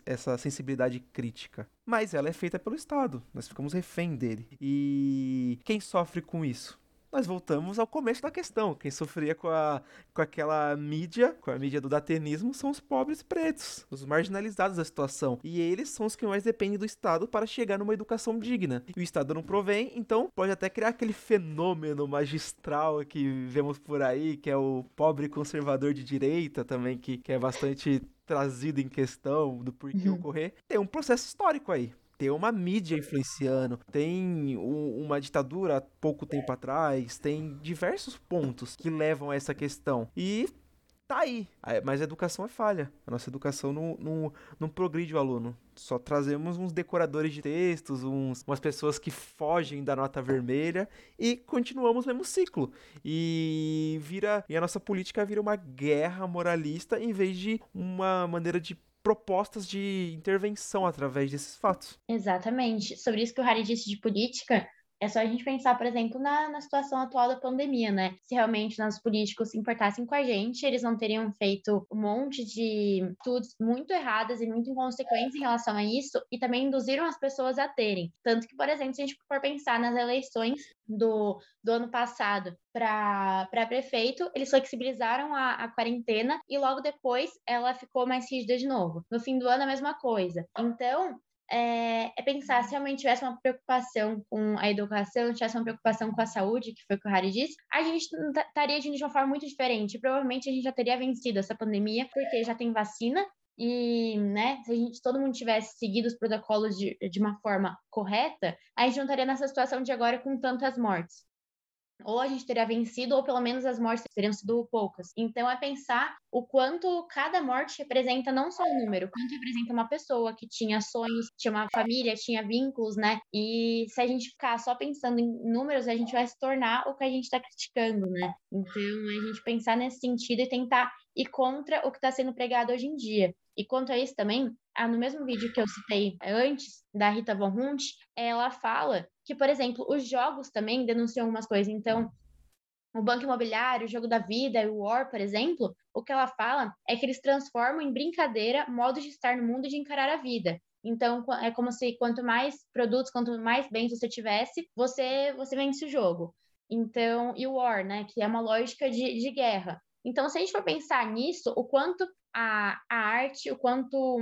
essa sensibilidade crítica. Mas ela é feita pelo Estado, nós ficamos refém dele. E quem sofre com isso? Nós voltamos ao começo da questão. Quem sofria com, a, com aquela mídia, com a mídia do datenismo, são os pobres pretos, os marginalizados da situação. E eles são os que mais dependem do Estado para chegar numa educação digna. E o Estado não provém, então pode até criar aquele fenômeno magistral que vemos por aí, que é o pobre conservador de direita também, que, que é bastante trazido em questão do porquê uhum. ocorrer. Tem um processo histórico aí tem uma mídia influenciando, tem um, uma ditadura há pouco tempo atrás, tem diversos pontos que levam a essa questão. E tá aí. Mas a educação é falha. A nossa educação não, não, não progride o aluno. Só trazemos uns decoradores de textos, uns, umas pessoas que fogem da nota vermelha e continuamos o mesmo ciclo. E vira. E a nossa política vira uma guerra moralista em vez de uma maneira de propostas de intervenção através desses fatos. Exatamente. Sobre isso que o Harry disse de política, é só a gente pensar, por exemplo, na, na situação atual da pandemia, né? Se realmente nossos políticos se importassem com a gente, eles não teriam feito um monte de estudos muito erradas e muito inconsequentes em relação a isso e também induziram as pessoas a terem. Tanto que, por exemplo, se a gente for pensar nas eleições do, do ano passado para prefeito, eles flexibilizaram a, a quarentena e logo depois ela ficou mais rígida de novo. No fim do ano, a mesma coisa. Então, é, é, pensar se realmente tivesse uma preocupação com a educação, tivesse uma preocupação com a saúde, que foi o que o Harry disse, a gente estaria de uma forma muito diferente. Provavelmente a gente já teria vencido essa pandemia, porque já tem vacina, e, né, se a gente, todo mundo tivesse seguido os protocolos de, de uma forma correta, a gente não estaria nessa situação de agora com tantas mortes ou a gente teria vencido, ou pelo menos as mortes teriam sido poucas. Então é pensar o quanto cada morte representa não só um número, quanto representa uma pessoa que tinha sonhos, tinha uma família, tinha vínculos, né? E se a gente ficar só pensando em números, a gente vai se tornar o que a gente está criticando, né? Então a gente pensar nesse sentido e tentar ir contra o que está sendo pregado hoje em dia. E quanto a isso também, ah, no mesmo vídeo que eu citei antes, da Rita Von Hunt, ela fala que, por exemplo, os jogos também denunciam algumas coisas. Então, o Banco Imobiliário, o Jogo da Vida, o War, por exemplo, o que ela fala é que eles transformam em brincadeira modos de estar no mundo e de encarar a vida. Então, é como se quanto mais produtos, quanto mais bens você tivesse, você, você vence o jogo. Então, e o War, né, que é uma lógica de, de guerra. Então, se a gente for pensar nisso, o quanto a, a arte, o quanto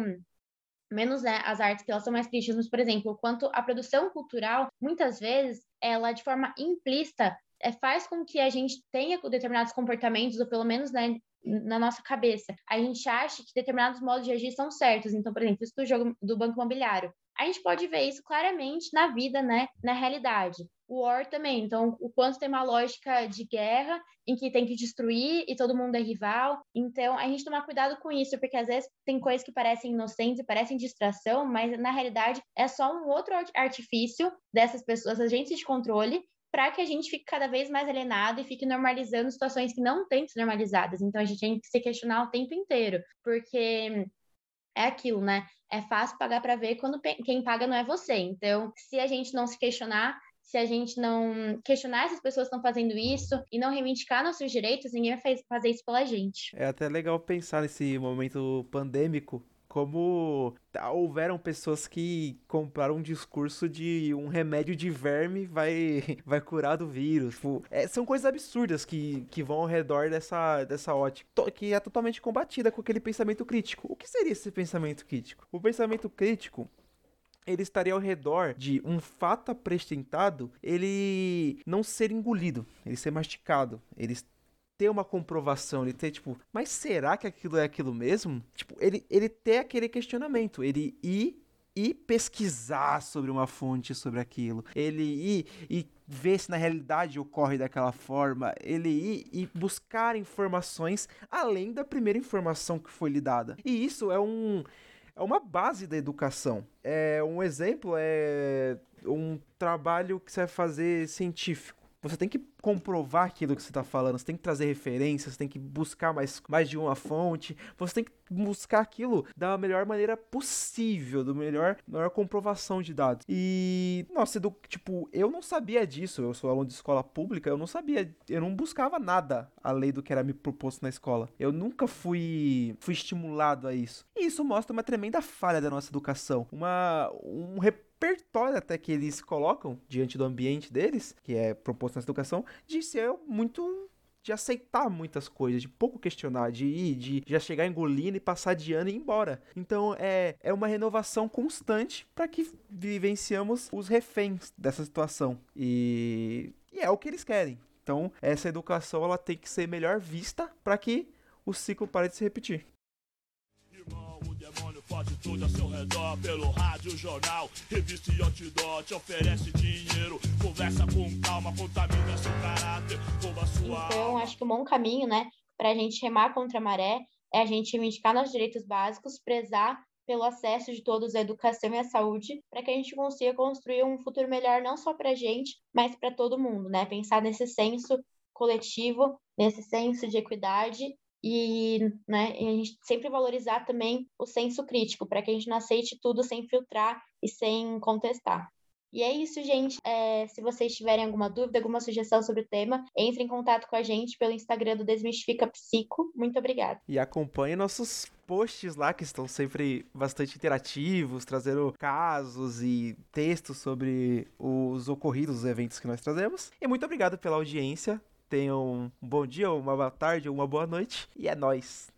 menos né, as artes que elas são mais críticas, mas, por exemplo, quanto a produção cultural, muitas vezes, ela de forma implícita é, faz com que a gente tenha determinados comportamentos, ou pelo menos né, na nossa cabeça. A gente acha que determinados modos de agir são certos. Então, por exemplo, isso do jogo do banco imobiliário. A gente pode ver isso claramente na vida, né? Na realidade. O War também. Então, o quanto tem uma lógica de guerra em que tem que destruir e todo mundo é rival. Então, a gente tomar cuidado com isso, porque às vezes tem coisas que parecem inocentes e parecem distração, mas na realidade é só um outro artifício dessas pessoas, agentes de controle, para que a gente fique cada vez mais alienado e fique normalizando situações que não têm que ser normalizadas. Então a gente tem que se questionar o tempo inteiro, porque é aquilo, né? É fácil pagar para ver quando quem paga não é você. Então, se a gente não se questionar, se a gente não questionar essas pessoas que estão fazendo isso e não reivindicar nossos direitos, ninguém vai fazer isso pela gente. É até legal pensar nesse momento pandêmico como houveram pessoas que compraram um discurso de um remédio de verme vai, <laughs> vai curar do vírus. Tipo, é, são coisas absurdas que, que vão ao redor dessa, dessa ótica, que é totalmente combatida com aquele pensamento crítico. O que seria esse pensamento crítico? O pensamento crítico ele estaria ao redor de um fato apresentado, ele não ser engolido, ele ser masticado, ele ter uma comprovação, ele ter, tipo, mas será que aquilo é aquilo mesmo? Tipo, ele, ele ter aquele questionamento, ele ir e pesquisar sobre uma fonte sobre aquilo, ele ir e ver se na realidade ocorre daquela forma, ele ir e buscar informações além da primeira informação que foi lhe dada. E isso é um é uma base da educação. É um exemplo é um trabalho que você vai fazer científico. Você tem que comprovar aquilo que você está falando, você tem que trazer referências, você tem que buscar mais, mais de uma fonte, você tem que buscar aquilo da melhor maneira possível, do melhor, melhor comprovação de dados. E, nossa, do, tipo, eu não sabia disso, eu sou aluno de escola pública, eu não sabia, eu não buscava nada além do que era me proposto na escola. Eu nunca fui, fui estimulado a isso. E isso mostra uma tremenda falha da nossa educação, uma, um repertório até que eles colocam diante do ambiente deles, que é proposto nessa educação, de ser muito de aceitar muitas coisas, de pouco questionar, de ir, de já chegar engolindo e passar de ano e ir embora. Então é, é uma renovação constante para que vivenciamos os reféns dessa situação. E, e é o que eles querem. Então essa educação ela tem que ser melhor vista para que o ciclo pare de se repetir tudo ao seu redor pelo rádio, jornal, revista e outdoor te oferece dinheiro, conversa com calma, contamina seu caráter, rouba sua Então, acho que um bom caminho, né, para a gente remar contra a maré é a gente reivindicar nossos direitos básicos, prezar pelo acesso de todos à educação e à saúde, para que a gente consiga construir um futuro melhor não só para a gente, mas para todo mundo, né? Pensar nesse senso coletivo, nesse senso de equidade e, né, a gente sempre valorizar também o senso crítico, para que a gente não aceite tudo sem filtrar e sem contestar. E é isso, gente. É, se vocês tiverem alguma dúvida, alguma sugestão sobre o tema, entre em contato com a gente pelo Instagram do Desmistifica Psico. Muito obrigada. E acompanhe nossos posts lá, que estão sempre bastante interativos, trazendo casos e textos sobre os ocorridos, os eventos que nós trazemos. E muito obrigado pela audiência. Tenham um bom dia, uma boa tarde, uma boa noite. E é nóis!